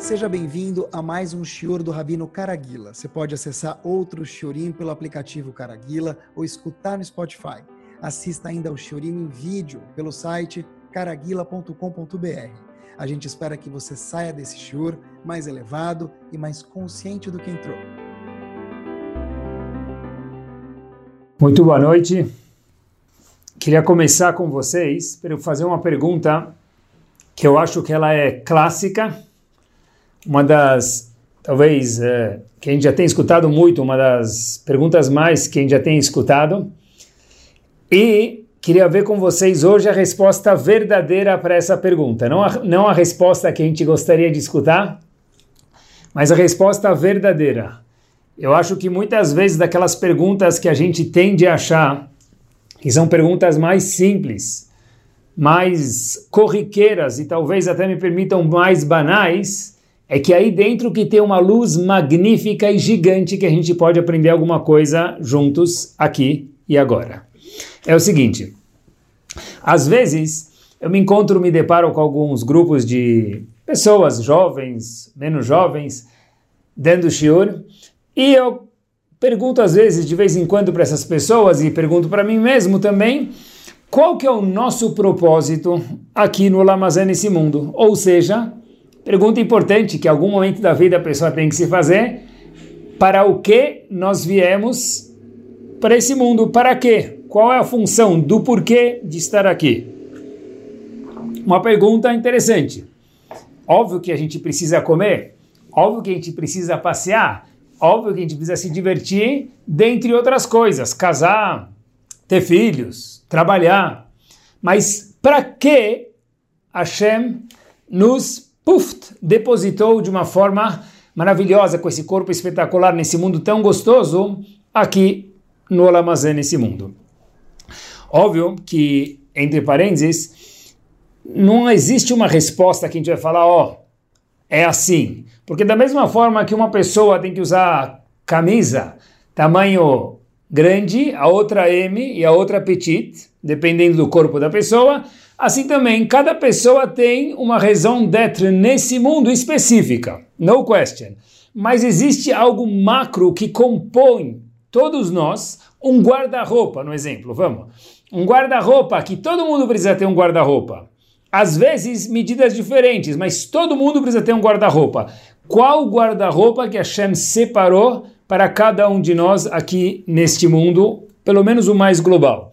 Seja bem-vindo a mais um Shior do Rabino Caraguila. Você pode acessar outro Shiorim pelo aplicativo Caraguila ou escutar no Spotify. Assista ainda ao Shiorim em vídeo pelo site caraguila.com.br. A gente espera que você saia desse Shior mais elevado e mais consciente do que entrou. Muito boa noite. Queria começar com vocês para fazer uma pergunta que eu acho que ela é clássica uma das, talvez, é, que a gente já tem escutado muito, uma das perguntas mais que a gente já tem escutado. E queria ver com vocês hoje a resposta verdadeira para essa pergunta. Não a, não a resposta que a gente gostaria de escutar, mas a resposta verdadeira. Eu acho que muitas vezes daquelas perguntas que a gente tende a achar que são perguntas mais simples, mais corriqueiras e talvez até me permitam mais banais, é que aí dentro que tem uma luz magnífica e gigante que a gente pode aprender alguma coisa juntos aqui e agora. É o seguinte, às vezes eu me encontro, me deparo com alguns grupos de pessoas jovens, menos jovens, dando shiur, e eu pergunto às vezes, de vez em quando, para essas pessoas, e pergunto para mim mesmo também, qual que é o nosso propósito aqui no Lamazé nesse mundo? Ou seja, Pergunta importante que algum momento da vida a pessoa tem que se fazer: para o que nós viemos para esse mundo? Para quê? Qual é a função do porquê de estar aqui? Uma pergunta interessante. Óbvio que a gente precisa comer, óbvio que a gente precisa passear, óbvio que a gente precisa se divertir, dentre outras coisas, casar, ter filhos, trabalhar. Mas para que Hashem nos Puft, depositou de uma forma maravilhosa com esse corpo espetacular nesse mundo tão gostoso aqui no Olamazé, nesse mundo. Óbvio que, entre parênteses, não existe uma resposta que a gente vai falar, ó, oh, é assim. Porque da mesma forma que uma pessoa tem que usar camisa tamanho grande, a outra M e a outra petit, dependendo do corpo da pessoa, Assim também, cada pessoa tem uma razão d'être nesse mundo específica, no question. Mas existe algo macro que compõe todos nós, um guarda-roupa, no exemplo, vamos. Um guarda-roupa, que todo mundo precisa ter um guarda-roupa. Às vezes, medidas diferentes, mas todo mundo precisa ter um guarda-roupa. Qual guarda-roupa que Hashem separou para cada um de nós aqui neste mundo, pelo menos o mais global?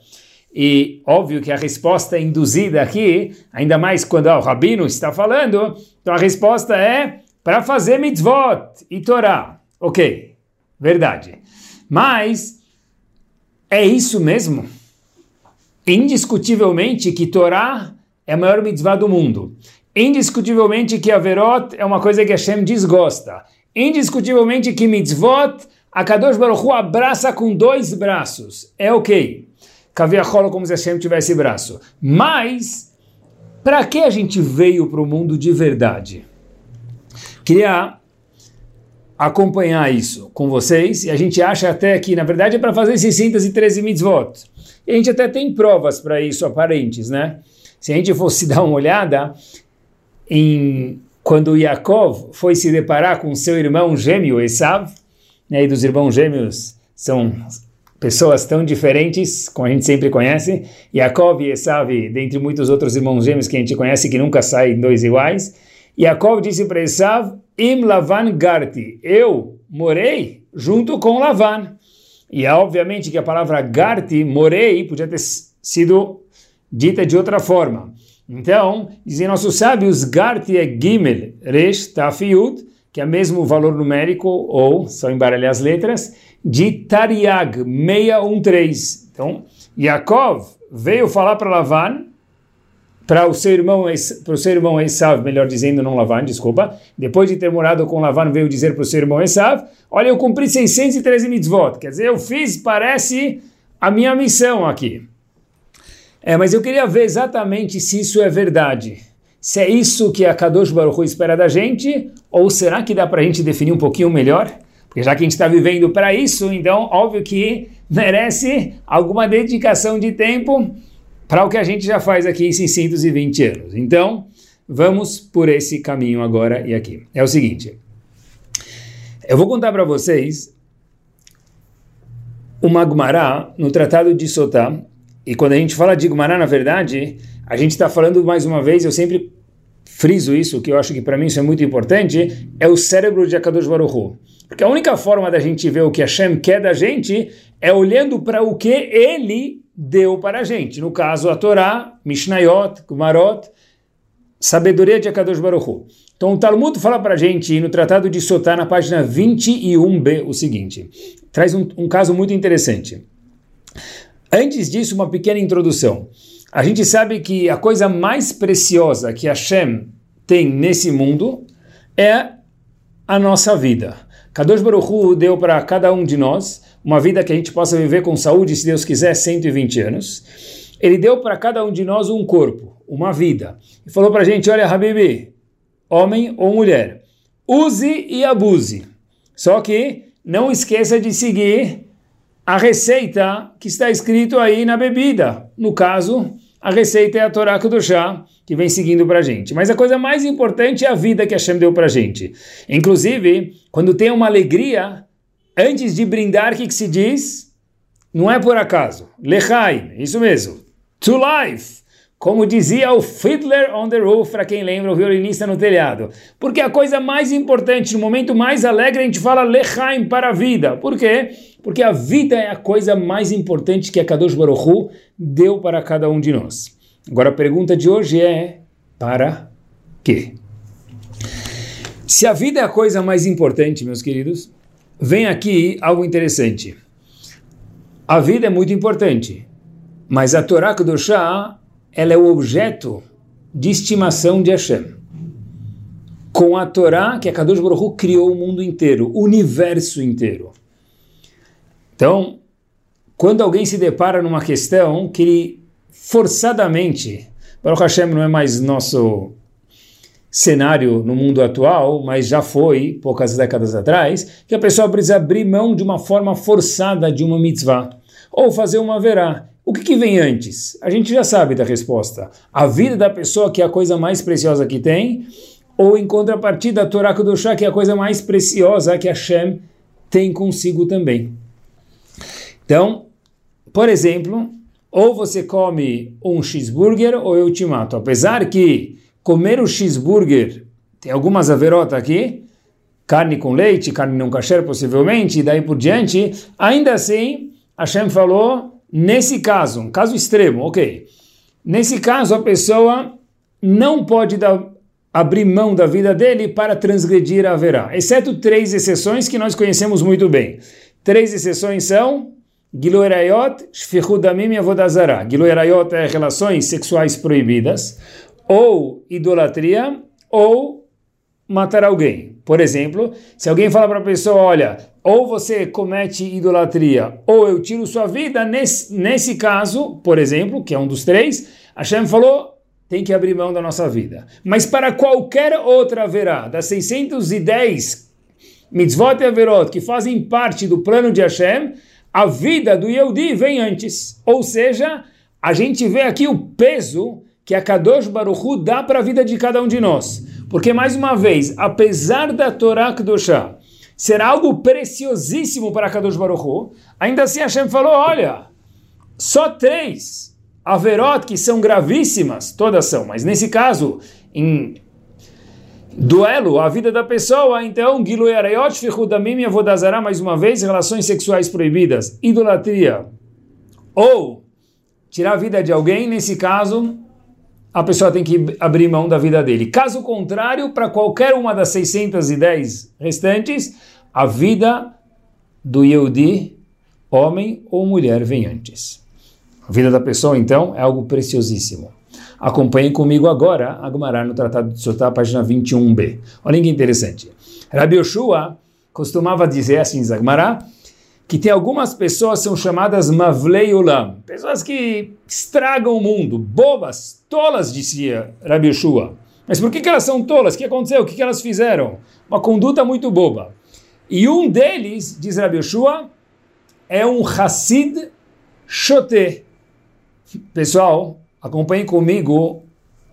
E óbvio que a resposta é induzida aqui, ainda mais quando o rabino está falando, então a resposta é para fazer mitzvot e Torá. Ok, verdade. Mas é isso mesmo? Indiscutivelmente que Torá é a maior mitzvah do mundo. Indiscutivelmente que Averot é uma coisa que Hashem desgosta. Indiscutivelmente que mitzvot a Kadosh Baruch Hu abraça com dois braços. É ok. Kaviacholo como se Hashem tivesse braço. Mas, para que a gente veio para o mundo de verdade? Queria acompanhar isso com vocês, e a gente acha até que, na verdade, é para fazer 613 mitzvot. E a gente até tem provas para isso aparentes, né? Se a gente fosse dar uma olhada em quando Yaakov foi se deparar com seu irmão gêmeo Esav, né, e dos irmãos gêmeos são pessoas tão diferentes, como a gente sempre conhece, Yaakov e Esav, dentre muitos outros irmãos gêmeos que a gente conhece que nunca saem dois iguais, Yaakov disse para Esav, Im Lavan Garti, eu morei junto com Lavan. E é obviamente que a palavra Garti, morei, podia ter sido dita de outra forma. Então, dizem nossos sábios, Garti é Gimel, Resh, Tafiut, que é o mesmo valor numérico, ou, só embaralhar as letras, de Tariag 613. Então, Yaakov veio falar para Lavan, para o seu irmão, para o seu irmão Esav, melhor dizendo, não Lavan, desculpa, depois de ter morado com Lavan, veio dizer para o seu irmão Esav, olha, eu cumpri 613 mitzvot, quer dizer, eu fiz, parece, a minha missão aqui. É, mas eu queria ver exatamente se isso é verdade. Se é isso que a Kadosh Baruch Hu espera da gente, ou será que dá para a gente definir um pouquinho melhor? Porque já que a gente está vivendo para isso, então óbvio que merece alguma dedicação de tempo para o que a gente já faz aqui em 620 anos. Então, vamos por esse caminho agora e aqui. É o seguinte, eu vou contar para vocês uma Gemara no Tratado de Sotá, e quando a gente fala de Gemara, na verdade, a gente está falando mais uma vez, eu sempre friso isso, que eu acho que para mim isso é muito importante, é o cérebro de Akadosh Baruch. Porque a única forma da gente ver o que Hashem quer da gente é olhando para o que ele deu para a gente. No caso, a Torá, Mishnayot, Gumarot, sabedoria de Akadosh Baruch. Então o Talmud fala para a gente, no Tratado de Sotá, na página 21b, o seguinte, traz um, um caso muito interessante. Antes disso, uma pequena introdução. A gente sabe que a coisa mais preciosa que Hashem tem nesse mundo é a nossa vida. Kadosh Baruch Hu deu para cada um de nós uma vida que a gente possa viver com saúde, se Deus quiser, 120 anos. Ele deu para cada um de nós um corpo, uma vida. E falou para a gente, olha, Habibi, homem ou mulher, use e abuse. Só que não esqueça de seguir a receita que está escrito aí na bebida. No caso, a receita é a Torá chá que vem seguindo para a gente. Mas a coisa mais importante é a vida que Hashem deu para a gente. Inclusive, quando tem uma alegria, antes de brindar, o que, que se diz? Não é por acaso. Lechaim, isso mesmo. To life. Como dizia o Fiddler on the Roof, para quem lembra, o violinista no telhado. Porque a coisa mais importante, no momento mais alegre, a gente fala Lechaim para a vida. Por quê? Porque a vida é a coisa mais importante que a Kadosh Baruch Hu deu para cada um de nós. Agora a pergunta de hoje é: para quê? Se a vida é a coisa mais importante, meus queridos, vem aqui algo interessante. A vida é muito importante, mas a Torá Kedoshá ela é o objeto de estimação de Hashem. Com a Torá, que a Kadosh Baruch Hu criou o mundo inteiro, o universo inteiro. Então, quando alguém se depara numa questão que ele forçadamente, Baruch Hashem não é mais nosso cenário no mundo atual, mas já foi poucas décadas atrás, que a pessoa precisa abrir mão de uma forma forçada de uma mitzvah, ou fazer uma verá. O que, que, vem antes? A gente já sabe da resposta. A vida da pessoa, que é a coisa mais preciosa que tem, ou em contrapartida, a Torá Kudoshá, que é a coisa mais preciosa que Hashem tem consigo também. Então, por exemplo, ou você come um cheeseburger ou eu te mato. Apesar que comer o cheeseburger, tem algumas averotas aqui, carne com leite, carne não kasher possivelmente, e daí por diante, ainda assim, Hashem falou Nesse caso, um caso extremo, ok. Nesse caso, a pessoa não pode dar, abrir mão da vida dele para transgredir a verá, exceto três exceções que nós conhecemos muito bem. Três exceções são Gilu Erayot, Shfichudamim e Avodazara. Gilu Erayot é relações sexuais proibidas, ou idolatria, ou matar alguém. Por exemplo, se alguém fala para a pessoa, olha, ou você comete idolatria, ou eu tiro sua vida, nesse, nesse caso, por exemplo, que é um dos três, Hashem falou, tem que abrir mão da nossa vida. Mas para qualquer outra haverá, das 610 mitzvot e averot que fazem parte do plano de Hashem, a vida do Yehudi vem antes. Ou seja, a gente vê aqui o peso que a Kadosh Baruch Hu dá para a vida de cada um de nós. Porque, mais uma vez, apesar da Torá Kedoshá ser algo preciosíssimo para Kadosh Baruch Hu, ainda assim Hashem falou, olha, só três averot que são gravíssimas, todas são, mas nesse caso, em duelo, a vida da pessoa, então, Gilu Yarayot, Fichudamim e Avodazara, mais uma vez, relações sexuais proibidas, idolatria, ou tirar a vida de alguém, nesse caso, a pessoa tem que abrir mão da vida dele. Caso contrário, para qualquer uma das 610 restantes, a vida do Yehudi, homem ou mulher, vem antes. A vida da pessoa, então, é algo preciosíssimo. Acompanhem comigo agora a no Tratado de Sotá, página 21b. Olha que interessante. Rabi Yoshua costumava dizer assim, Zagmará, que tem algumas pessoas são chamadas Mavlei Ulam, pessoas que estragam o mundo, bobas, tolas, dizia Rabi Yeshua. Mas por que, que elas são tolas? O que aconteceu? O que, que elas fizeram? Uma conduta muito boba. E um deles, diz Rabi Yeshua, é um Hassid Shoté. Pessoal, acompanhem comigo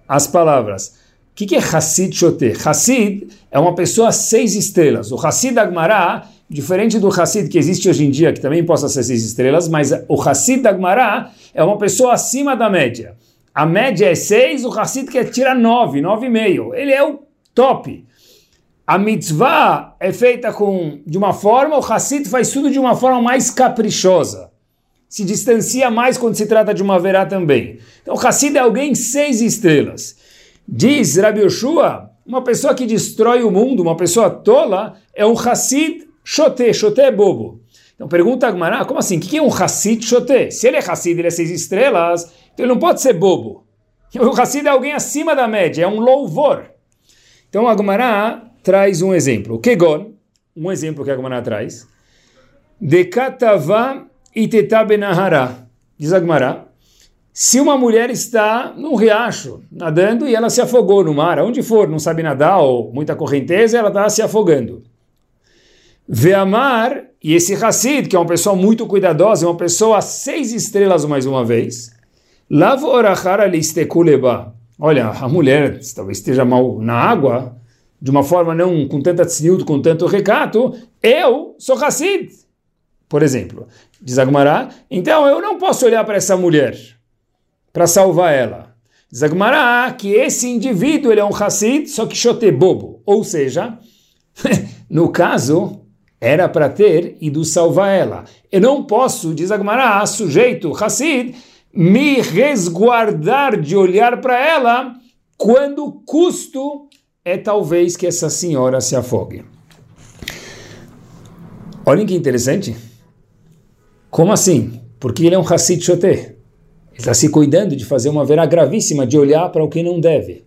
as palavras. O que, que é Hassid Shote? Hassid é uma pessoa seis estrelas. O Hassid Agmará, diferente do Hassid que existe hoje em dia, que também possa ser seis estrelas, mas o Hassid Agmará é uma pessoa acima da média. A média é seis, o Hassid quer tirar nove, nove e meio. Ele é o top. A mitzvah é feita com, de uma forma, o Hassid faz tudo de uma forma mais caprichosa. Se distancia mais quando se trata de uma verá também. Então, o Hassid é alguém seis estrelas. Diz Rabi Yoshua, uma pessoa que destrói o mundo, uma pessoa tola, é um Hassid Shote. Shote é bobo. Então pergunta a Gmará, como assim? O que é um Hassid Shote? Se ele é Hassid, ele é seis estrelas, então ele não pode ser bobo. O Hassid é alguém acima da média, é um louvor. Então a Gmará traz um exemplo. O Kegon, um exemplo que a Gmará traz. Dekatava iteta benahara. Diz a Gmará, se uma mulher está num riacho, nadando, e ela se afogou no mar, aonde for, não sabe nadar ou muita correnteza, ela está se afogando. Veamar, e esse Hassid, que é uma pessoa muito cuidadosa, é uma pessoa seis estrelas mais uma vez. Lavorachara listekuleba. Olha, a mulher talvez esteja mal na água, de uma forma não com tanta tzniut, com tanto recato, eu sou Hassid, por exemplo. Diz Agmará, então eu não posso olhar para essa mulher para salvar ela. Zagmará, que esse indivíduo ele é um Hassid, só que chote bobo. Ou seja, no caso, era para ter ido salvar ela. Eu não posso, diz Agmará, sujeito Hassid, me resguardar de olhar para ela quando o custo é talvez que essa senhora se afogue. Olhem que interessante. Como assim? Porque ele é um Hassid Choté. Ele está se cuidando de fazer uma verá gravíssima, de olhar para o que não deve.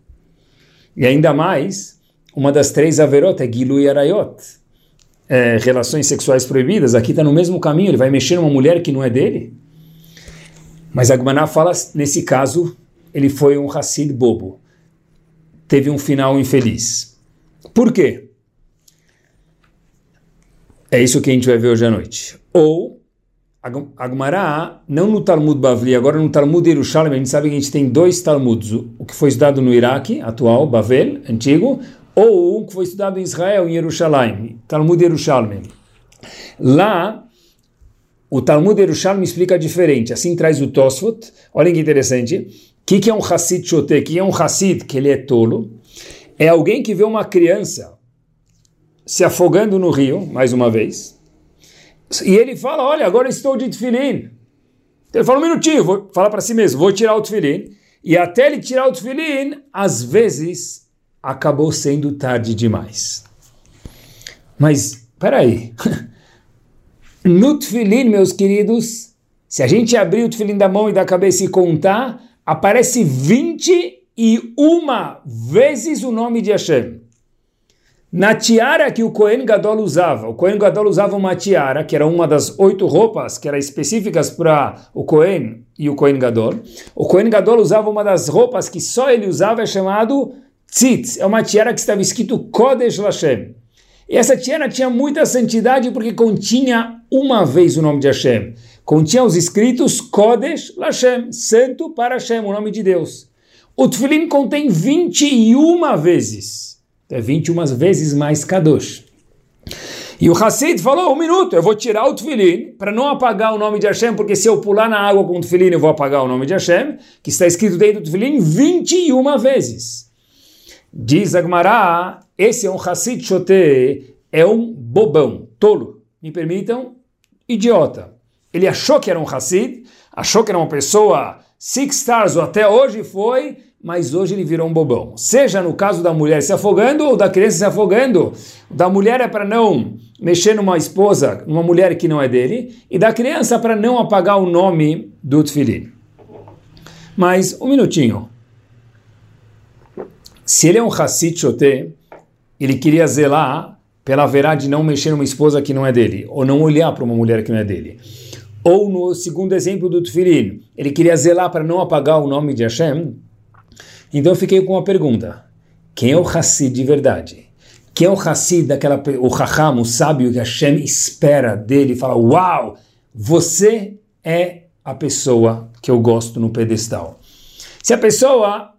E ainda mais, uma das três averot é Gilu e Arayot. É, relações sexuais proibidas, aqui está no mesmo caminho, ele vai mexer numa mulher que não é dele. Mas Agmaná fala, nesse caso, ele foi um Hassid bobo. Teve um final infeliz. Por quê? É isso que a gente vai ver hoje à noite. Ou Agmará, não no Talmud Bavli, agora no Talmud Yerushalmi, a gente sabe que a gente tem dois Talmuds, o que foi estudado no Iraque, atual, Bavel, antigo, ou o que foi estudado em Israel, em Yerushalayim, Talmud Yerushalmi. Lá, o Talmud Yerushalmi explica diferente, assim traz o Tosfot, olhem que interessante, o que, que é um Hassid Shote? Que é um Hassid, que ele é tolo? É alguém que vê uma criança se afogando no rio, mais uma vez, e ele fala, olha, agora estou de tefilim. Ele fala, um minutinho, vou falar para si mesmo, vou tirar o tefilim. E até ele tirar o tefilim, às vezes, acabou sendo tarde demais. Mas, peraí. no tefilim, meus queridos, se a gente abrir o tefilim da mão e da cabeça e contar, aparece 21 vezes o nome de Hashem. Na tiara que o Cohen Gadol usava, o Cohen Gadol usava uma tiara, que era uma das oito roupas que eram específicas para o Cohen e o Cohen Gadol. O Cohen Gadol usava uma das roupas que só ele usava, é chamado tzitz, é uma tiara que estava escrito Kodesh Lashem. E essa tiara tinha muita santidade porque continha uma vez o nome de Hashem. Continha os escritos Kodesh Lashem, santo para Hashem, o nome de Deus. O Tfilin contém 21 vezes é 21 vezes mais Kadosh. E o Hassid falou, um minuto, eu vou tirar o Tfilin para não apagar o nome de Hashem, porque se eu pular na água com o Tfilin eu vou apagar o nome de Hashem, que está escrito dentro do Tfilin 21 vezes. Diz Agmará, esse é um Hassid Shote, é um bobão, tolo, me permitam, idiota. Ele achou que era um Hassid, achou que era uma pessoa six stars, ou até hoje foi, mas hoje ele virou um bobão. Seja no caso da mulher se afogando ou da criança se afogando. Da mulher é para não mexer numa esposa, numa mulher que não é dele, e da criança para não apagar o nome do tefilin. Mas, um minutinho. Se ele é um Hassid Shoté, ele queria zelar pela verá de não mexer numa esposa que não é dele, ou não olhar para uma mulher que não é dele. Ou no segundo exemplo do Tfilin, ele queria zelar para não apagar o nome de Hashem, então eu fiquei com uma pergunta. Quem é o Hassid de verdade? Quem é o Hassid daquela, o Raham, o sábio que Hashem espera dele e fala, uau, você é a pessoa que eu gosto no pedestal. Se a pessoa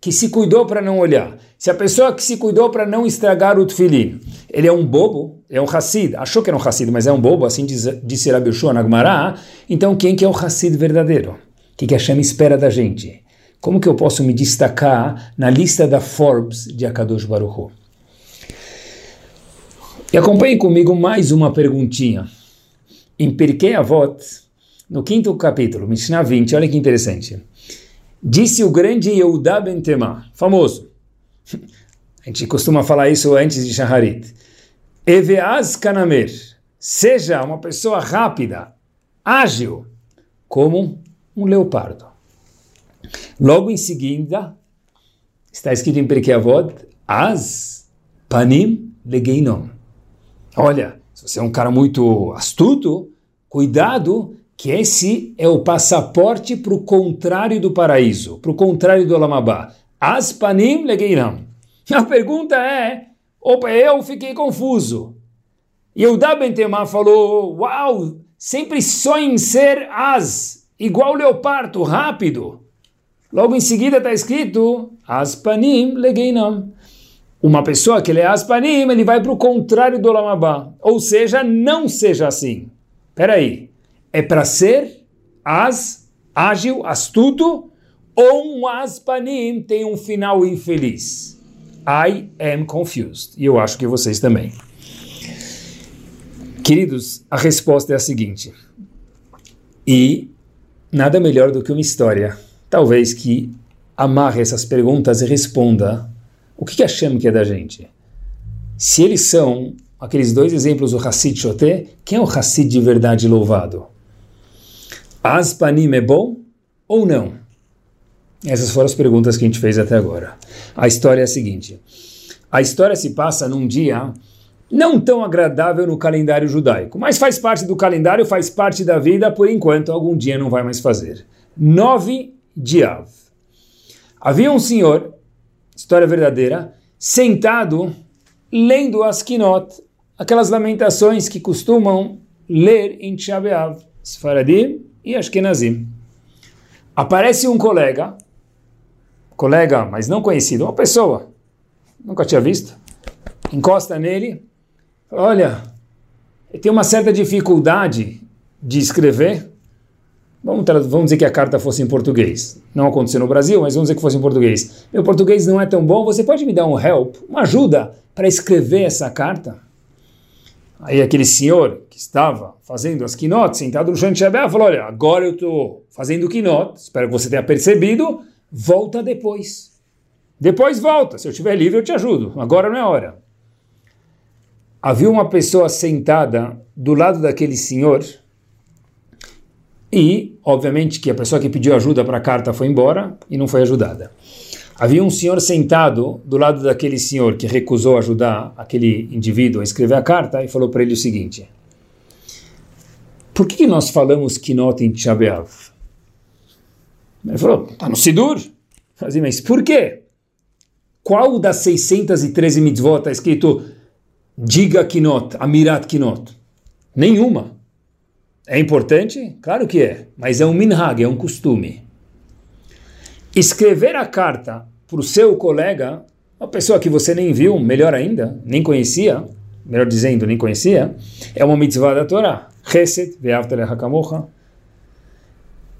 que se cuidou para não olhar, se a pessoa que se cuidou para não estragar o tefilin, ele é um bobo, é um Hassid, achou que era um Hassid, mas é um bobo, assim diz, disse Rabi Yoshua Nagmará, então quem que é o Hassid verdadeiro? O que, que Hashem espera da gente? Como que eu posso me destacar na lista da Forbes de Akadosh Baruch Hu? E acompanhe comigo mais uma perguntinha. Em Pirkei Avot, no quinto capítulo, Mishnah 20, olha que interessante. Disse o grande Yehuda Ben Tema, famoso. A gente costuma falar isso antes de Shaharit. Eveaz Kanamer, seja uma pessoa rápida, ágil, como um leopardo. Logo em seguida, está escrito em Perkei Avot, As Panim Legeinom. Olha, se você é um cara muito astuto, cuidado que esse é o passaporte para o contrário do paraíso, para o contrário do Alamabá. Aspanim legeiram. A pergunta é, opa, eu fiquei confuso. E o Dabentemar falou, uau, sempre sonha em ser as, igual leopardo, rápido. Logo em seguida está escrito, aspanim legeinam. Uma pessoa que é aspanim, ele vai para o contrário do Lamabá. Ou seja, não seja assim. Espera aí é para ser as, ágil, astuto, ou um aspanim tem um final infeliz. I am confused. E eu acho que vocês também. Queridos, a resposta é a seguinte. E nada melhor do que uma história, talvez que amarre essas perguntas e responda o que, que Hashem quer da gente. Se eles são aqueles dois exemplos do Hassid Shoté, quem é o Hassid de verdade louvado? Aspanim é bom ou não? Essas foram as perguntas que a gente fez até agora. A história é a seguinte: a história se passa num dia não tão agradável no calendário judaico, mas faz parte do calendário, faz parte da vida, por enquanto, algum dia não vai mais fazer. 9 de Av. Havia um senhor, história verdadeira, sentado lendo as Kinot, aquelas lamentações que costumam ler em Shabeav. Sfaradim e Ashkenazim. Aparece um colega, colega, mas não conhecido, uma pessoa, nunca tinha visto, encosta nele, olha, ele tem uma certa dificuldade de escrever, Vamos, vamos, dizer que a carta fosse em português. Não aconteceu no Brasil, mas vamos dizer que fosse em português. Meu português não é tão bom, você pode me dar um help, uma ajuda para escrever essa carta? Aí aquele senhor que estava fazendo as quinotes, sentado no chão de Shabbat, falou, olha, agora eu estou fazendo quinote, espero que você tenha percebido, volta depois. Depois volta, se eu estiver livre eu te ajudo, agora não é hora. Havia uma pessoa sentada do lado daquele senhor e, obviamente, que a pessoa que pediu ajuda para a carta foi embora e não foi ajudada. Havia um senhor sentado do lado daquele senhor que recusou ajudar aquele indivíduo a escrever a carta e falou para ele o seguinte: Por que, que nós falamos Kinot em Tchabeav? Ele falou: Está no Sidur. Falei, mas por quê? Qual das 613 mitzvot está escrito Diga Kinot, Amirat Kinot? Nenhuma. É importante? Claro que é, mas é um minhag, é um costume. Escrever a carta para o seu colega, uma pessoa que você nem viu, melhor ainda, nem conhecia, melhor dizendo, nem conhecia, é uma mitzvah da Torá. Chesed ve'avtale hakamocha.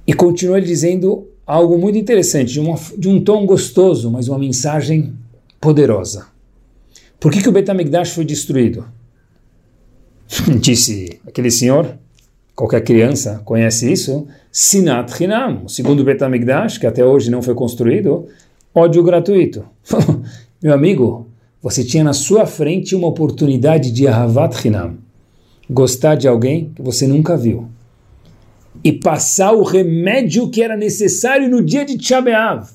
E continua ele dizendo algo muito interessante, de, uma, de um tom gostoso, mas uma mensagem poderosa. Por que, que o Betamigdash foi destruído? Disse aquele senhor, qualquer criança conhece isso, Sinat Hinam, o segundo Betamigdash, que até hoje não foi construído, ódio gratuito. Meu amigo, você tinha na sua frente uma oportunidade de Ahavat Hinam, gostar de alguém que você nunca viu, e passar o remédio que era necessário no dia de Tchabeav,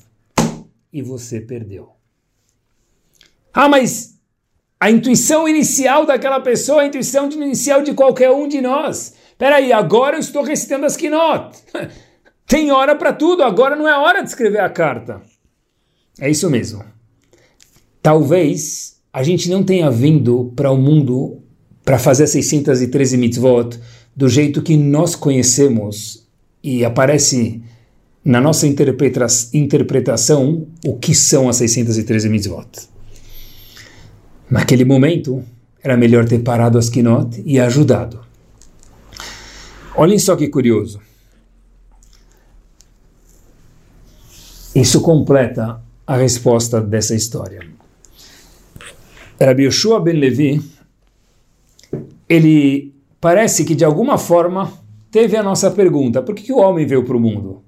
e você perdeu. Ah, mas a intuição inicial daquela pessoa, a intuição inicial de qualquer um de nós, Peraí, agora eu estou recitando as quinot. Tem hora para tudo, agora não é hora de escrever a carta. É isso mesmo. Talvez a gente não tenha vindo para o mundo para fazer 613 mitzvot do jeito que nós conhecemos e aparece na nossa interpreta interpretação, o que são as 613 mitzvot. Naquele momento, era melhor ter parado as kinot e ajudado. Olhem só que curioso. Isso completa a resposta dessa história. Rabbi Yoshua ben Levi, ele parece que de alguma forma teve a nossa pergunta: por que, que o homem veio para o mundo?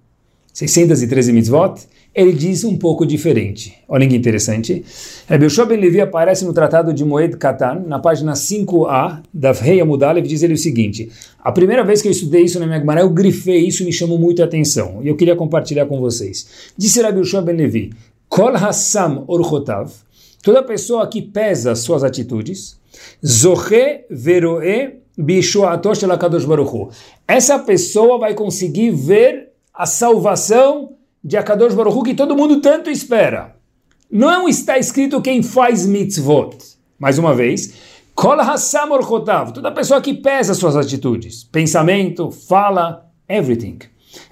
613 mitzvot, ele diz um pouco diferente. Olha que interessante. Rabbi Yoshua ben Levi aparece no Tratado de Moed Katan, na página 5a da Rei Amudalev, diz ele o seguinte, a primeira vez que eu estudei isso na minha Gemara, eu grifei isso e me chamou muita atenção, e eu queria compartilhar com vocês. Disse Rabbi Yoshua ben Levi, Kol Hassam Orchotav, toda pessoa que pesa suas atitudes, Zoche Veroe Bishuatosh Elakadosh Baruchu. Essa pessoa vai conseguir ver a salvação de Akadosh Baruch que todo mundo tanto espera. Não está escrito quem faz mitzvot. Mais uma vez, Kol Hassam Orchotav, toda pessoa que pesa suas atitudes, pensamento, fala, everything.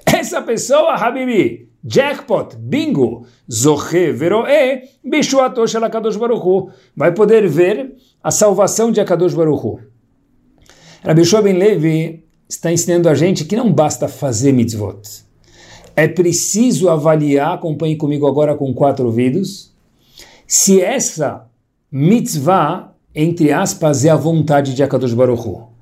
Essa pessoa, Habibi, jackpot, bingo, Zoche Veroe, Bishuatosh Akadosh Baruch vai poder ver a salvação de Akadosh Baruch Rabbi Ben Levi está ensinando a gente que não basta fazer mitzvot. É preciso avaliar, acompanhe comigo agora com quatro ouvidos, se essa mitzvah, entre aspas, é a vontade de Akadosh Baruch Hu.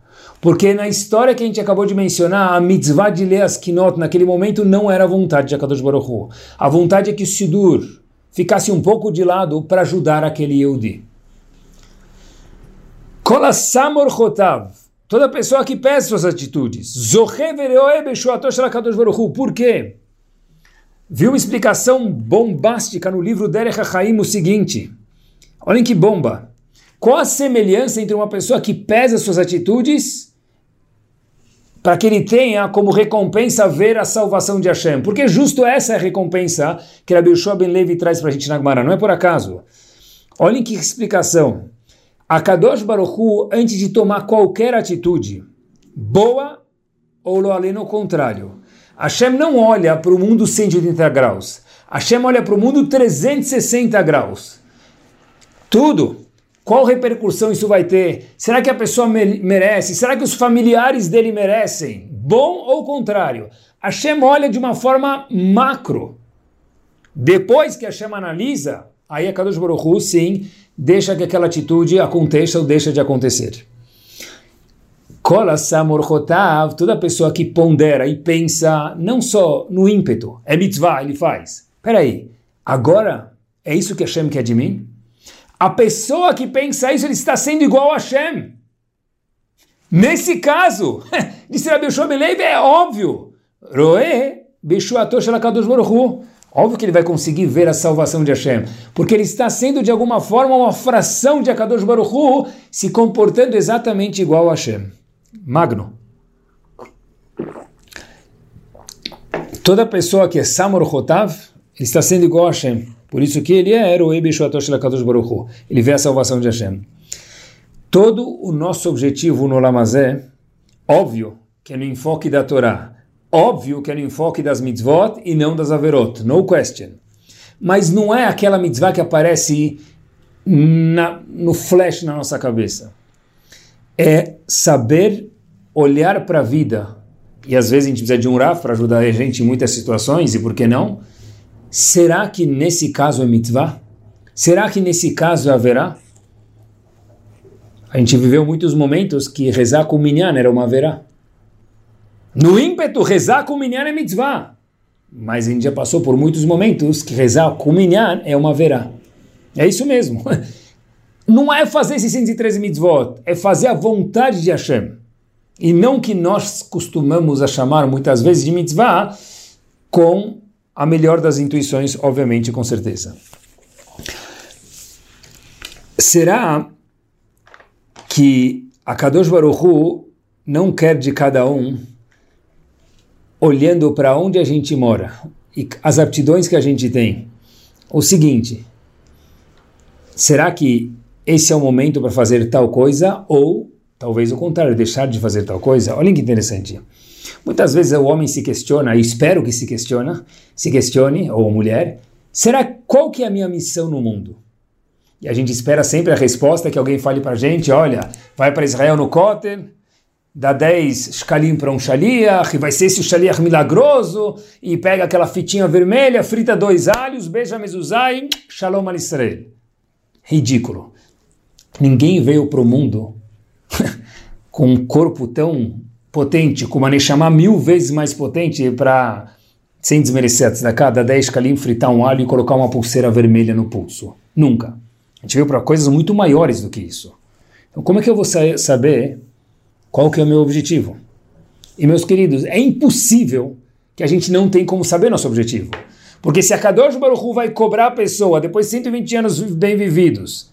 Porque na história que a gente acabou de mencionar, a mitzvah de ler as kinot naquele momento não era a vontade de Akadosh Baruch Hu. A vontade é que o Sidur ficasse um pouco de lado para ajudar aquele Yehudi. Kolasamor Chotav, toda pessoa que pesa suas atitudes. Por quê? viu uma explicação bombástica no livro Derech HaChaim o seguinte. Olhem que bomba. Qual a semelhança entre uma pessoa que pesa suas atitudes para que ele tenha como recompensa ver a salvação de Hashem? Porque justo essa é a recompensa que Rabbi Yoshua Ben Levi traz para a gente na Gemara, não é por acaso. Olhem que explicação. A Kadosh Baruch Hu, antes de tomar qualquer atitude, boa ou lo além ao contrário, Hashem não olha para o mundo 180 graus. Hashem olha para o mundo 360 graus. Tudo. Qual repercussão isso vai ter? Será que a pessoa merece? Será que os familiares dele merecem? Bom ou contrário? Hashem olha de uma forma macro. Depois que Hashem analisa, aí a Kadosh Baruch Hu, sim, deixa que aquela atitude aconteça ou deixa de acontecer. Kola toda pessoa que pondera e pensa não só no ímpeto, é mitzvah, ele faz. Peraí, agora é isso que Hashem quer de mim? A pessoa que pensa isso, ele está sendo igual a Hashem. Nesse caso, disse Rabi Yoshua é óbvio. Roe Bishuatosh Lakadosh Baruchu. Óbvio que ele vai conseguir ver a salvação de Hashem, porque ele está sendo de alguma forma uma fração de Akadosh Baruchu, se comportando exatamente igual a Hashem magno. Toda pessoa que é Samor Hotav, está sendo igual a Hashem. Por isso que ele é o Ebishuatosh Lakadosh Baruch Ele vê a salvação de Hashem. Todo o nosso objetivo no Lamazé, óbvio que é no enfoque da Torá, óbvio que é no enfoque das mitzvot e não das averot, no question. Mas não é aquela mitzvah que aparece na, no flash na nossa cabeça é saber olhar para a vida. E às vezes a gente precisa de um Raf para ajudar a gente em muitas situações, e por que não? Será que nesse caso é mitzvah? Será que nesse caso haverá? A gente viveu muitos momentos que rezar com minyan era uma verá. No ímpeto, rezar com minyan é mitzvah. Mas a gente já passou por muitos momentos que rezar com minyan é uma verá. É isso mesmo. não é fazer 613 mitzvot, é fazer a vontade de Hashem. E não que nós costumamos a chamar muitas vezes de mitzvah com a melhor das intuições, obviamente, com certeza. Será que a Kadosh Baruch Hu não quer de cada um olhando para onde a gente mora e as aptidões que a gente tem? O seguinte, será que esse é o momento para fazer tal coisa, ou talvez o contrário, deixar de fazer tal coisa. Olha que interessante. Muitas vezes o homem se questiona, e espero que se questione, se questione, ou a mulher, será qual que é a minha missão no mundo? E a gente espera sempre a resposta que alguém fale para a gente, olha, vai para Israel no Kotel, dá 10 shkalim para um shaliach, e vai ser esse shaliach milagroso, e pega aquela fitinha vermelha, frita dois alhos, beija mezuzai, shalom al Israel. Ridículo. Ninguém veio para o mundo com um corpo tão potente, com uma Neshama mil vezes mais potente para, sem desmerecer a cada 10 calim, fritar um alho e colocar uma pulseira vermelha no pulso. Nunca. A gente veio para coisas muito maiores do que isso. Então como é que eu vou saber qual que é o meu objetivo? E meus queridos, é impossível que a gente não tem como saber nosso objetivo. Porque se a Kadosh Baruch Hu vai cobrar a pessoa depois de 120 anos bem vividos,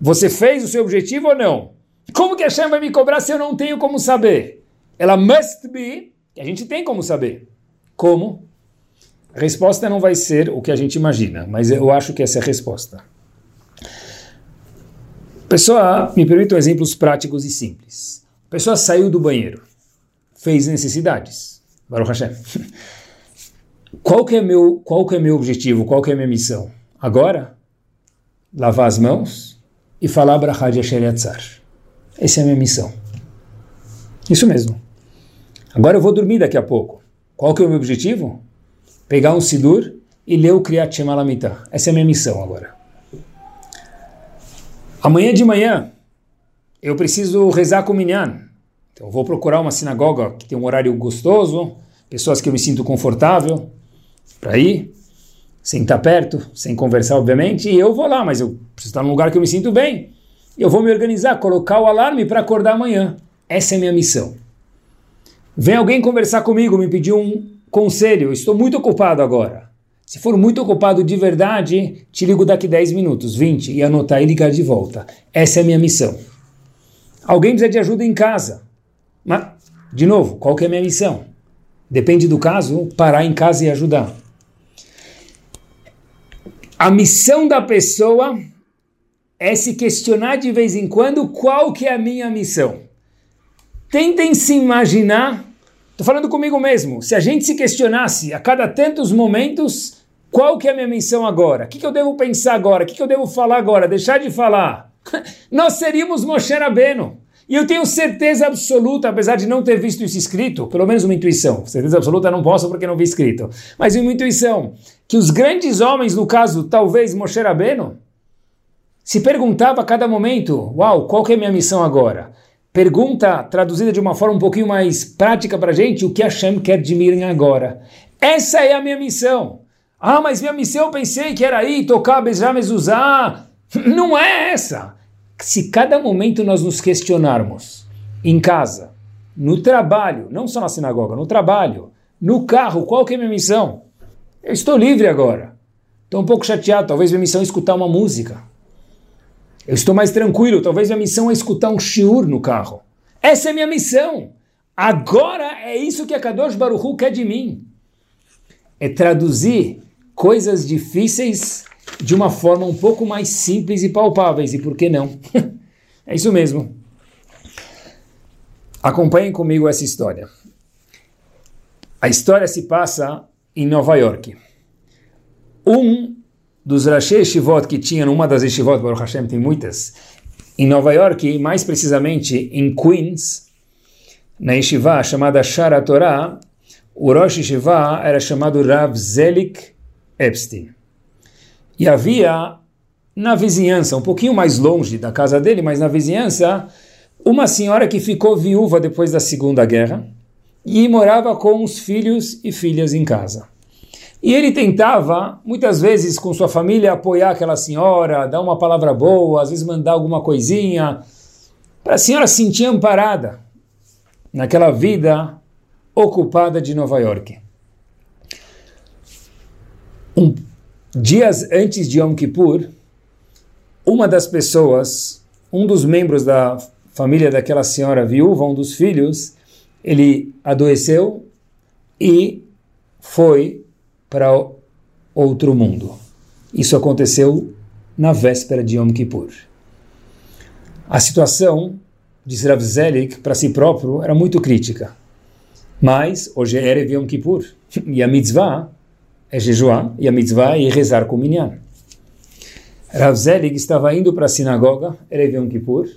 você fez o seu objetivo ou não? Como que a Hashem vai me cobrar se eu não tenho como saber? Ela must be, que a gente tem como saber. Como? A resposta não vai ser o que a gente imagina, mas eu acho que essa é a resposta. Pessoa, me permitam exemplos práticos e simples. Pessoa saiu do banheiro, fez necessidades. Baruch Hashem. Qual que é meu, qual que é meu objetivo? Qual que é minha missão? Agora, lavar as mãos e falar Brachad Yasher Yatzar. Essa é a minha missão. Isso mesmo. Agora eu vou dormir daqui a pouco. Qual que é o meu objetivo? Pegar um Sidur e ler o Kriyat Shema. Essa é a minha missão agora. Amanhã de manhã eu preciso rezar com o Minyan. Então eu vou procurar uma sinagoga que tem um horário gostoso, pessoas que eu me sinto confortável para ir, sem estar perto, sem conversar, obviamente, e eu vou lá, mas eu preciso estar num lugar que eu me sinto bem. Eu vou me organizar, colocar o alarme para acordar amanhã. Essa é a minha missão. Vem alguém conversar comigo, me pedir um conselho, estou muito ocupado agora. Se for muito ocupado de verdade, te ligo daqui 10 minutos, 20, e anotar e ligar de volta. Essa é a minha missão. Alguém precisa de ajuda em casa. Mas, de novo, qual que é a minha missão? Depende do caso, parar em casa e ajudar. A missão da pessoa é se questionar de vez em quando qual que é a minha missão. Tentem se imaginar, estou falando comigo mesmo, se a gente se questionasse a cada tantos momentos, qual que é a minha missão agora? O que, que eu devo pensar agora? O que, que eu devo falar agora? Deixar de falar? Nós seríamos Moshe Rabbeinu. E eu tenho certeza absoluta, apesar de não ter visto isso escrito, pelo menos uma intuição, certeza absoluta não posso porque não vi escrito, mas uma intuição, que os grandes homens, no caso, talvez Moshe Rabbeinu, se perguntava a cada momento, uau, qual que é a minha missão agora? Pergunta traduzida de uma forma um pouquinho mais prática para a gente, o que Hashem quer de mim agora. Essa é a minha missão. Ah, mas minha missão eu pensei que era ir tocar, beijar, usar. Não é essa. Se cada momento nós nos questionarmos, em casa, no trabalho, não só na sinagoga, no trabalho, no carro, qual que é a minha missão? Eu estou livre agora. Estou um pouco chateado, talvez minha missão é escutar uma música. Eu estou mais tranquilo, talvez a missão é escutar um shiur no carro. Essa é minha missão. Agora é isso que a Kadosh Baruchu quer de mim. É traduzir coisas difíceis de uma forma um pouco mais simples e palpáveis. E por que não? é isso mesmo. Acompanhem comigo essa história. A história se passa em Nova York. Um dos Rashi Yeshivot que tinha numa das Yeshivot, Baruch Hashem tem muitas, em Nova York, mais precisamente em Queens, na Yeshiva chamada Shara Torah, o Rosh Yeshiva era chamado Rav Zelik Epstein. E havia na vizinhança, um pouquinho mais longe da casa dele, mas na vizinhança, uma senhora que ficou viúva depois da Segunda Guerra e morava com os filhos e filhas em casa. E ele tentava, muitas vezes, com sua família, apoiar aquela senhora, dar uma palavra boa, às vezes mandar alguma coisinha, para a senhora se sentir amparada naquela vida ocupada de Nova York. Um, dias antes de Yom Kippur, uma das pessoas, um dos membros da família daquela senhora viúva, um dos filhos, ele adoeceu e foi para outro mundo. Isso aconteceu na véspera de Yom Kippur. A situação de Rav Zelik para si próprio era muito crítica. Mas hoje é Erev Yom Kippur. E a mitzvah é jejuar, e a mitzvah é rezar com o minyan. Rav Zelig estava indo para a sinagoga, Erev Yom Kippur,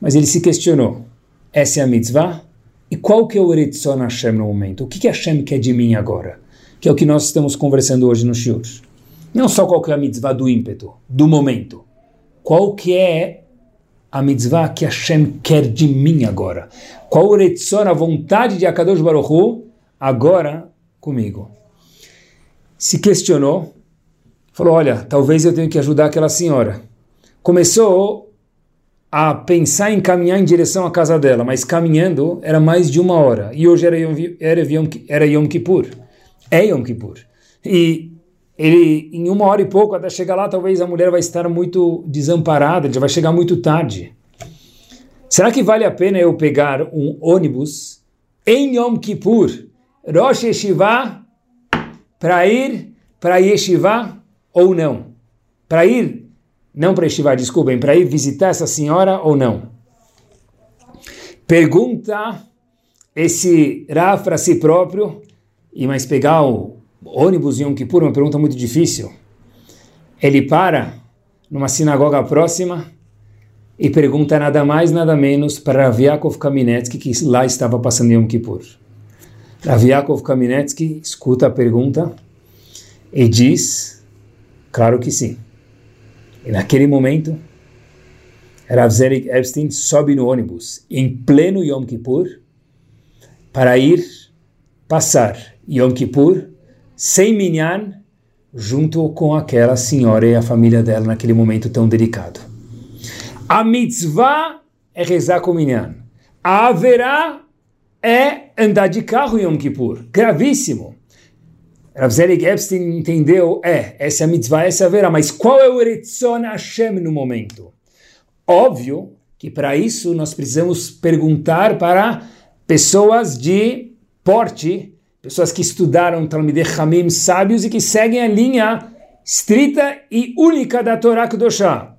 mas ele se questionou, essa é a mitzvah? E qual que é o Eretzon Hashem no momento? O que, que Hashem quer de mim agora? Que é o que nós estamos conversando hoje no Shiur. Não só qual que é a mitzvah do ímpeto, do momento. Qual que é a mitzvah que Hashem quer de mim agora? Qual o Eretzon, a vontade de Akadosh Baruch Hu, agora comigo? Se questionou, falou, olha, talvez eu tenha que ajudar aquela senhora. Começou a pensar em caminhar em direção à casa dela, mas caminhando era mais de uma hora. E hoje era Yom, era Yom, era Yom Kippur. É Yom Kippur. E ele, em uma hora e pouco, até chegar lá, talvez a mulher vai estar muito desamparada, já vai chegar muito tarde. Será que vale a pena eu pegar um ônibus em Yom Kippur, Rosh Yeshiva, para ir para Yeshiva ou não? Para ir, não para Yeshiva, desculpem, para ir visitar essa senhora ou não? Pergunta esse Rav para si próprio, e mas pegar o ônibus em Yom Kippur uma pergunta muito difícil. Ele para numa sinagoga próxima e pergunta nada mais, nada menos para Rav Yaakov Kaminetsky, que lá estava passando Yom Kippur. Rav Yaakov Kaminetsky escuta a pergunta e diz, claro que sim. E naquele momento, Rav Epstein sobe no ônibus em pleno Yom Kippur para ir passar Yom Kippur sem minyan junto com aquela senhora e a família dela naquele momento tão delicado. A mitzvah é rezar com minyan. A haverá é andar de carro em Yom Kippur. Gravíssimo. Rav Zelig Epstein entendeu, é, essa é a mitzvah, essa é a mas qual é o Eretzon Hashem no momento? Óbvio que para isso nós precisamos perguntar para pessoas de porte, pessoas que estudaram Talmidei Hamim, sábios e que seguem a linha estrita e única da Torá Kedoshá.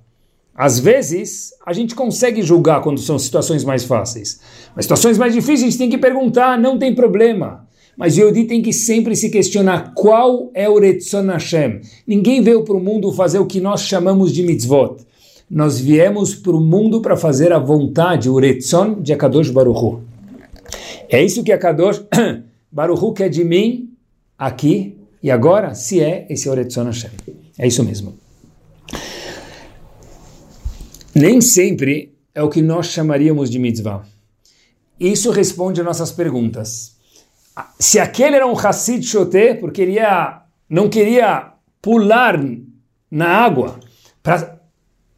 Às vezes, a gente consegue julgar quando são situações mais fáceis. Mas situações mais difíceis, a gente tem que perguntar, não tem problema. Mas o Yehudi tem que sempre se questionar qual é o Retzon Hashem. Ninguém veio para o mundo fazer o que nós chamamos de mitzvot. Nós viemos para o mundo para fazer a vontade, o Retzon de Akadosh Baruch Hu. É isso que Akadosh Baruch Hu quer de mim aqui e agora, se é, esse é o Retzon Hashem. É isso mesmo. Nem sempre é o que nós chamaríamos de mitzvah. Isso responde a nossas perguntas se aquele era um Hassid Shoté, porque ele ia, não queria pular na água para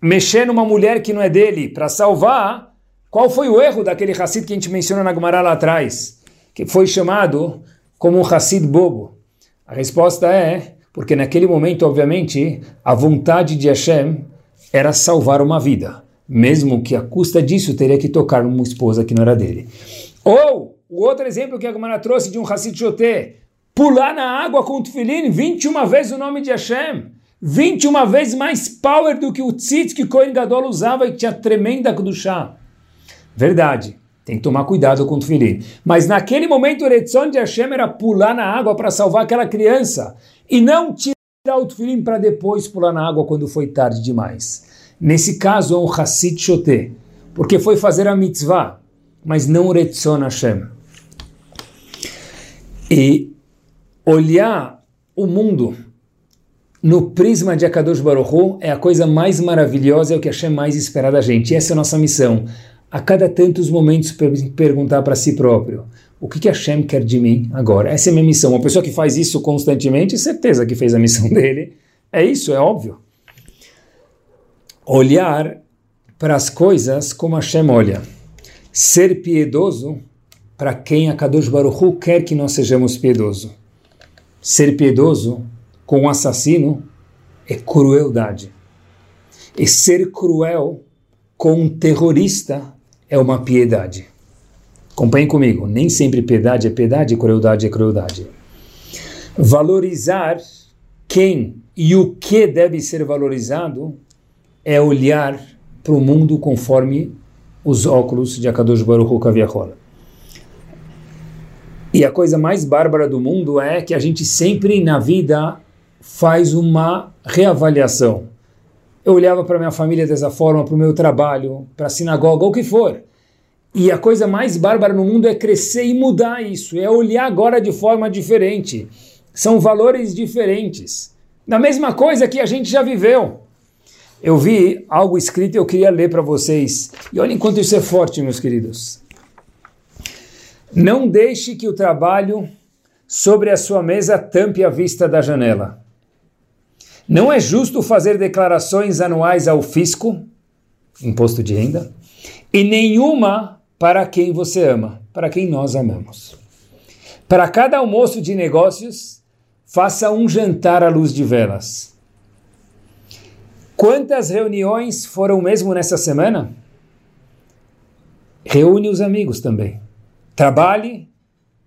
mexer numa mulher que não é dele, para salvar, qual foi o erro daquele Hassid que a gente mencionou na Gemara lá atrás, que foi chamado como um Hassid bobo? A resposta é, porque naquele momento, obviamente, a vontade de Hashem era salvar uma vida, mesmo que a custa disso teria que tocar numa esposa que não era dele. Ou o outro exemplo que a Gemara trouxe de um Hassid Shoté, pular na água com o Tufilin 21 vezes o nome de Hashem. 21 vezes mais power do que o tzitz que Kohen Gadol usava e tinha tremenda chá. Verdade. Tem que tomar cuidado com o Tufilin. Mas naquele momento o Retzon de Hashem era pular na água para salvar aquela criança. E não tirar o Tufilin para depois pular na água quando foi tarde demais. Nesse caso é um Hassid Shoté. Porque foi fazer a mitzvah, mas não o Retzon Hashem. E olhar o mundo no prisma de Akadosh Baruch Hu é a coisa mais maravilhosa, é o que Hashem mais espera da gente. E essa é a nossa missão. A cada tantos momentos perguntar para si próprio, o que, que Hashem quer de mim agora? Essa é a minha missão. Uma pessoa que faz isso constantemente, certeza que fez a missão dele. É isso, é óbvio. Olhar para as coisas como Hashem olha. Ser piedoso para quem a Kadosh Baruch quer que nós sejamos piedosos. Ser piedoso com um assassino é crueldade. E ser cruel com um terrorista é uma piedade. Acompanhe comigo, nem sempre piedade é piedade, crueldade é crueldade. Valorizar quem e o que deve ser valorizado é olhar para o mundo conforme os óculos de Akadosh Baruch Hu Kaviahol. E a coisa mais bárbara do mundo é que a gente sempre na vida faz uma reavaliação. Eu olhava para minha família dessa forma, para o meu trabalho, para a sinagoga, o que for. E a coisa mais bárbara no mundo é crescer e mudar isso, é olhar agora de forma diferente. São valores diferentes. Na mesma coisa que a gente já viveu. Eu vi algo escrito e eu queria ler para vocês. E olha enquanto isso é forte, meus queridos. Não deixe que o trabalho sobre a sua mesa tampe a vista da janela. Não é justo fazer declarações anuais ao fisco, imposto de renda, e nenhuma para quem você ama, para quem nós amamos. Para cada almoço de negócios, faça um jantar à luz de velas. Quantas reuniões foram mesmo nessa semana? Reúne os amigos também. Trabalhe,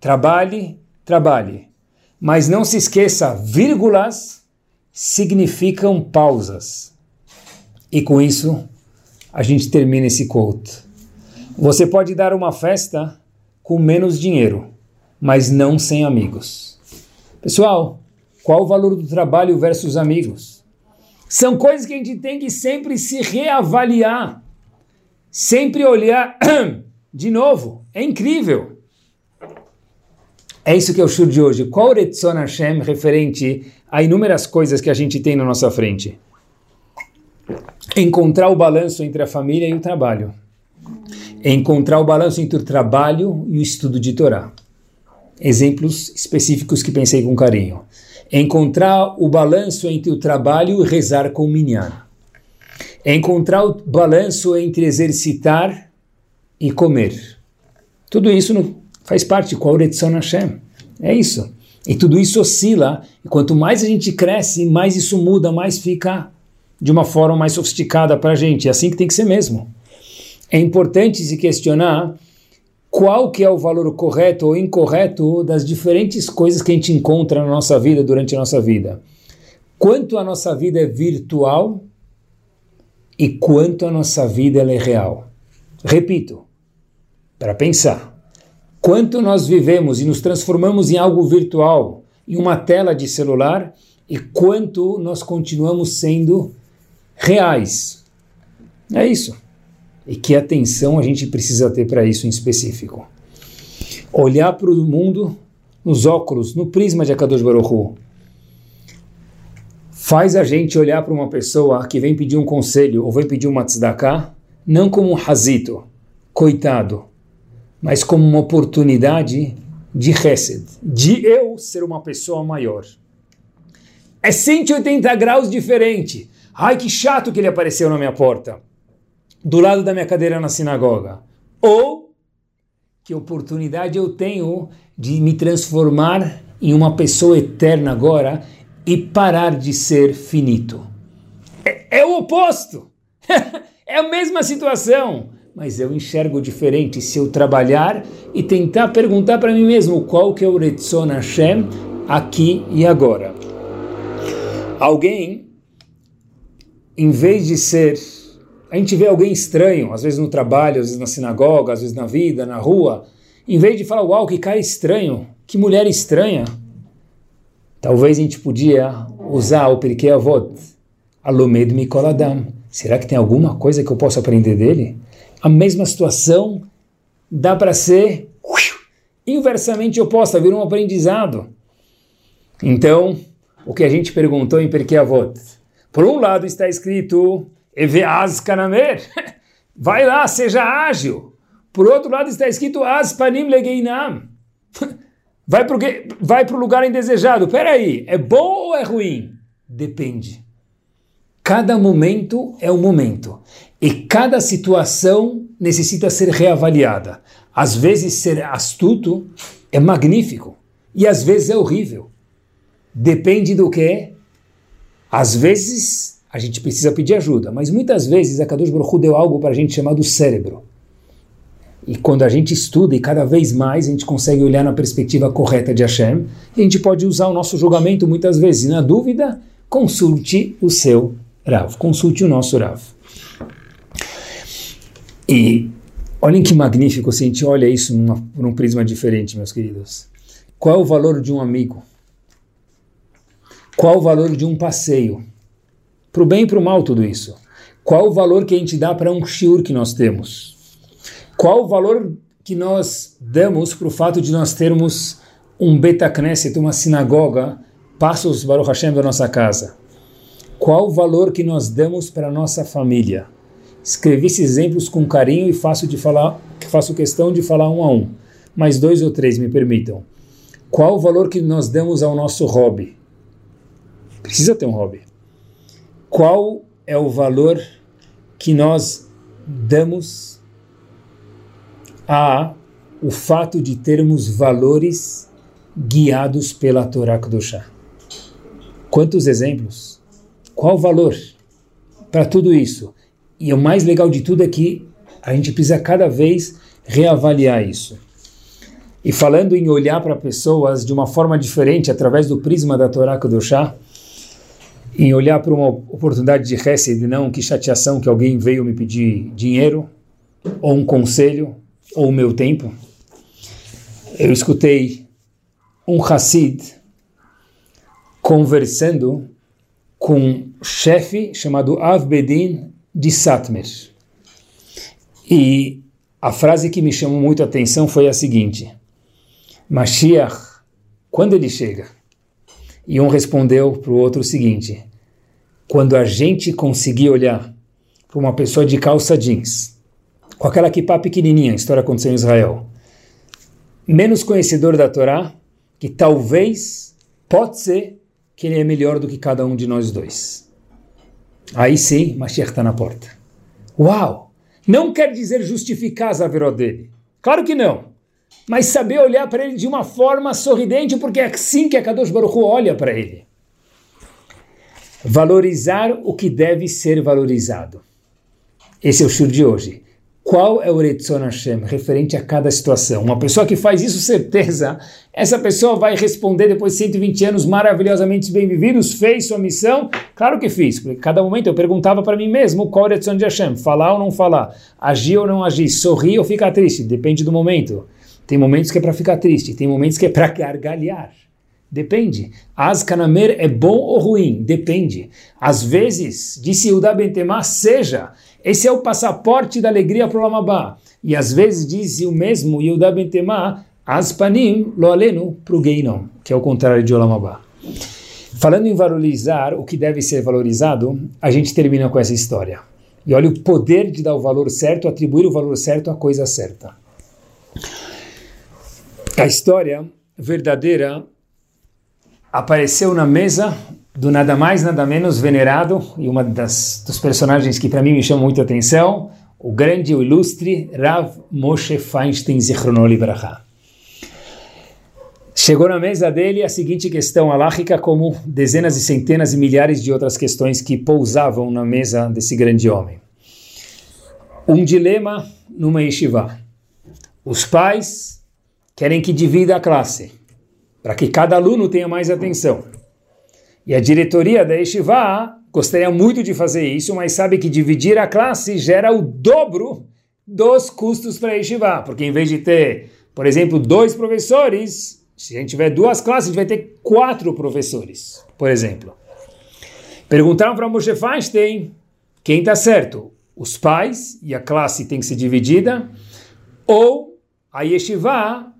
trabalhe, trabalhe. Mas não se esqueça, vírgulas significam pausas. E com isso, a gente termina esse quote. Você pode dar uma festa com menos dinheiro, mas não sem amigos. Pessoal, qual o valor do trabalho versus amigos? São coisas que a gente tem que sempre se reavaliar, sempre olhar De novo, é incrível. É isso que é o shur de hoje. Qual Retzon Hashem referente a inúmeras coisas que a gente tem na nossa frente? Encontrar o balanço entre a família e o trabalho. Encontrar o balanço entre o trabalho e o estudo de Torá. Exemplos específicos que pensei com carinho. Encontrar o balanço entre o trabalho e rezar com o minyan. Encontrar o balanço entre exercitar e comer. Tudo isso faz parte, qual Retzon Hashem. É isso. E tudo isso oscila, e quanto mais a gente cresce, mais isso muda, mais fica de uma forma mais sofisticada para a gente. É assim que tem que ser mesmo. É importante se questionar qual que é o valor correto ou incorreto das diferentes coisas que a gente encontra na nossa vida durante a nossa vida. Quanto a nossa vida é virtual e quanto a nossa vida é real. Repito, para pensar. Quanto nós vivemos e nos transformamos em algo virtual, em uma tela de celular, e quanto nós continuamos sendo reais. É isso. E que atenção a gente precisa ter para isso em específico. Olhar para o mundo nos óculos, no prisma de Akadosh Baruch faz a gente olhar para uma pessoa que vem pedir um conselho ou vem pedir uma tzedakah, não como um razito, coitado, mas como uma oportunidade de Hesed, de eu ser uma pessoa maior. É 180 graus diferente. Ai, que chato que ele apareceu na minha porta, do lado da minha cadeira na sinagoga. Ou que oportunidade eu tenho de me transformar em uma pessoa eterna agora e parar de ser finito. É, é o oposto. é a mesma situação mas eu enxergo diferente se eu trabalhar e tentar perguntar para mim mesmo qual que é o Retzon Hashem aqui e agora. Alguém, em vez de ser... A gente vê alguém estranho, às vezes no trabalho, às vezes na sinagoga, às vezes na vida, na rua, em vez de falar, uau, que cara estranho, que mulher estranha, talvez a gente podia usar o Pirkei Avot, Alomed Mikoladam. Será que tem alguma coisa que eu possa aprender dele? A mesma situação dá para ser inversamente oposta, vir um aprendizado. Então, o que a gente perguntou em Perkei Avot? Por um lado está escrito Eveaz Kanamer, vai lá, seja ágil. Por outro lado está escrito Aspanim Legeinam, vai para o lugar indesejado. Peraí, é bom ou é ruim? Depende. Cada momento é um momento. E cada situação necessita ser reavaliada. Às vezes, ser astuto é magnífico. E às vezes é horrível. Depende do que é. Às vezes, a gente precisa pedir ajuda. Mas muitas vezes, a Kadosh Baruch Hu deu algo para a gente chamado cérebro. E quando a gente estuda, e cada vez mais a gente consegue olhar na perspectiva correta de Hashem, a gente pode usar o nosso julgamento muitas vezes. E na dúvida, consulte o seu Rav, consulte o nosso Rav. E olhem que magnífico se a gente olha isso numa, num prisma diferente, meus queridos. Qual é o valor de um amigo? Qual o valor de um passeio? Para o bem e para o mal, tudo isso. Qual o valor que a gente dá para um shiur que nós temos? Qual o valor que nós damos para o fato de nós termos um Betacneset, uma sinagoga, passos Baruch Hashem da nossa casa? Qual o valor que nós damos para a nossa família? Escrevi esses exemplos com carinho e faço, de falar, faço questão de falar um a um. Mais dois ou três, me permitam. Qual o valor que nós damos ao nosso hobby? Precisa ter um hobby. Qual é o valor que nós damos a o fato de termos valores guiados pela Torá Kedoshá? Quantos exemplos? Qual o valor para tudo isso? E o mais legal de tudo é que a gente precisa cada vez reavaliar isso. E falando em olhar para pessoas de uma forma diferente, através do prisma da Torá Kedoshá, em olhar para uma oportunidade de Hesed, não que chateação que alguém veio me pedir dinheiro, ou um conselho, ou o meu tempo. Eu escutei um Hassid conversando com um chefe chamado Avbedin de Satmer. E a frase que me chamou muito a atenção foi a seguinte: Mashiach, quando ele chega? E um respondeu para o outro o seguinte: quando a gente conseguir olhar para uma pessoa de calça jeans, com aquela kippah pequenininha, a história aconteceu em Israel, menos conhecedor da Torá, que talvez, pode ser, que ele é melhor do que cada um de nós dois. Aí sim, Mashiach está na porta. Uau! Não quer dizer justificar a zaveró dele. Claro que não. Mas saber olhar para ele de uma forma sorridente, porque é assim que a Kadosh Baruch Hu olha para ele. Valorizar o que deve ser valorizado. Esse é o shur de hoje. Qual é o Retzon Hashem referente a cada situação? Uma pessoa que faz isso, certeza, essa pessoa vai responder depois de 120 anos maravilhosamente bem vividos, fez sua missão? Claro que fiz, porque cada momento eu perguntava para mim mesmo qual é o Retzon de Hashem, falar ou não falar, agir ou não agir, sorrir ou ficar triste, depende do momento. Tem momentos que é para ficar triste, tem momentos que é para gargalhar. Depende. Azkanamer é bom ou ruim? Depende. Às vezes, disse Yehuda Bentemá, seja. Esse é o passaporte da alegria para o Lamabá. E às vezes disse o mesmo Yehuda Bentemá, Azpanim lo aleno para o Geinom, que é o contrário de Olamabá. Falando em valorizar o que deve ser valorizado, a gente termina com essa história. E olha o poder de dar o valor certo, atribuir o valor certo à coisa certa. A história verdadeira apareceu na mesa do nada mais, nada menos venerado e uma das dos personagens que para mim me chama muita atenção, o grande, o ilustre Rav Moshe Feinstein Zichrono Libraha. Chegou na mesa dele a seguinte questão alágica, como dezenas e centenas e milhares de outras questões que pousavam na mesa desse grande homem. Um dilema numa yeshiva. Os pais querem que divida a classe para que cada aluno tenha mais atenção. E a diretoria da Yeshiva gostaria muito de fazer isso, mas sabe que dividir a classe gera o dobro dos custos para a Yeshiva, porque em vez de ter, por exemplo, dois professores, se a gente tiver duas classes, a gente vai ter quatro professores, por exemplo. Perguntaram para Moshe Feinstein quem está certo, os pais e a classe tem que ser dividida, ou a Yeshiva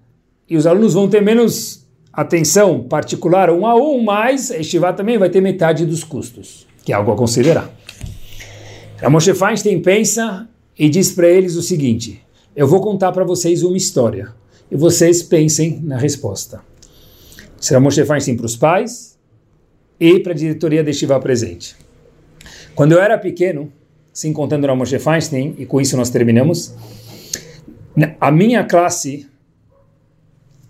e os alunos vão ter menos atenção particular um a um, mas Estivá também vai ter metade dos custos, que é algo a considerar. A Moshe Feinstein pensa e diz para eles o seguinte: eu vou contar para vocês uma história e vocês pensem na resposta. Será Moshe Feinstein para os pais e para a diretoria da Estivá presente. Quando eu era pequeno, se contando na Moshe Feinstein, e com isso nós terminamos, a minha classe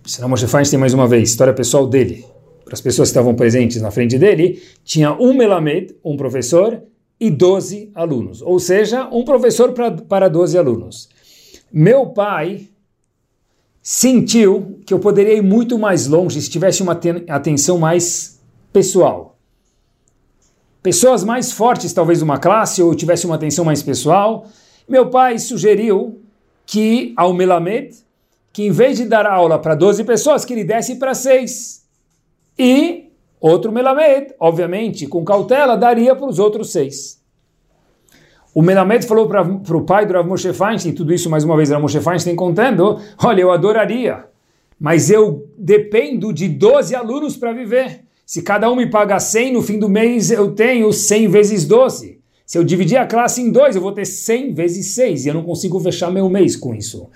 Senão Moshe Feinstein, mais uma vez, história pessoal dele, para as pessoas que estavam presentes na frente dele, tinha um Melamed, um professor, e 12 alunos. Ou seja, um professor pra, para 12 alunos. Meu pai sentiu que eu poderia ir muito mais longe se tivesse uma atenção mais pessoal. Pessoas mais fortes, talvez, uma classe, ou tivesse uma atenção mais pessoal. Meu pai sugeriu que ao Melamed que em vez de dar aula para 12 pessoas, que ele desse para 6. E outro Melamed, obviamente, com cautela, daria para os outros seis. O Melamed falou para o pai do Rav Moshe Feinstein, tudo isso mais uma vez Rav Moshe Feinstein contando, olha, eu adoraria, mas eu dependo de 12 alunos para viver. Se cada um me paga 100, no fim do mês eu tenho 100 vezes 12. Se eu dividir a classe em dois, eu vou ter 100 vezes 6 e eu não consigo fechar meu mês com isso.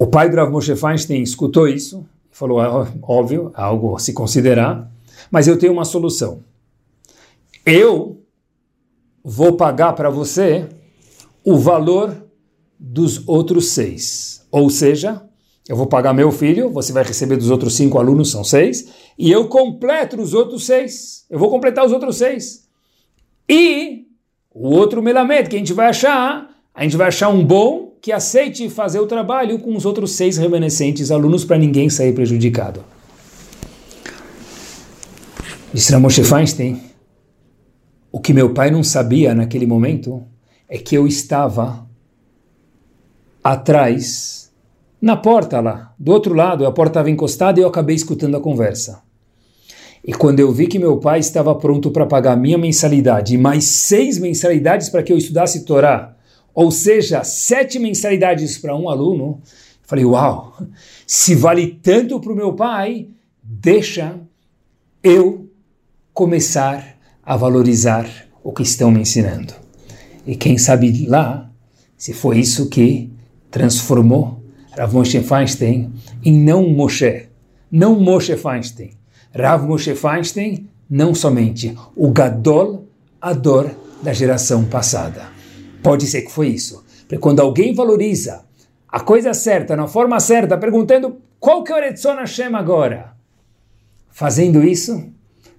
O pai do Rav Moshe Feinstein escutou isso falou, é, óbvio, algo a se considerar, mas eu tenho uma solução. Eu vou pagar para você o valor dos outros seis. Ou seja, eu vou pagar meu filho, você vai receber dos outros cinco alunos, são seis, e eu completo os outros seis. Eu vou completar os outros seis. E o outro melamed que a gente vai achar, a gente vai achar um bom que aceite fazer o trabalho com os outros seis remanescentes alunos para ninguém sair prejudicado. Disse Moshe Feinstein, o que meu pai não sabia naquele momento é que eu estava atrás, na porta lá, do outro lado, a porta estava encostada e eu acabei escutando a conversa. E quando eu vi que meu pai estava pronto para pagar minha mensalidade e mais seis mensalidades para que eu estudasse Torá, ou seja, sete mensalidades para um aluno, falei, uau, se vale tanto para o meu pai, deixa eu começar a valorizar o que estão me ensinando. E quem sabe lá, se foi isso que transformou Rav Moshe Feinstein em não Moshe, não Moshe Feinstein. Rav Moshe Feinstein, não somente o Gadol Ador da geração passada. Pode ser que foi isso. Porque quando alguém valoriza a coisa certa, na forma certa, perguntando qual que é o Eretzon Hashem agora, fazendo isso,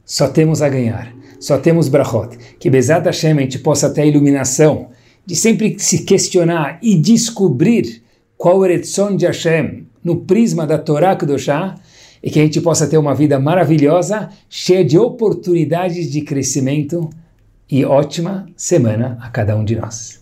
só temos a ganhar só temos brachot. Que Bezat Hashem a gente possa ter a iluminação de sempre se questionar e descobrir qual o Eretzon de Hashem no prisma da Torá Kedoshá e que a gente possa ter uma vida maravilhosa, cheia de oportunidades de crescimento e ótima semana a cada um de nós.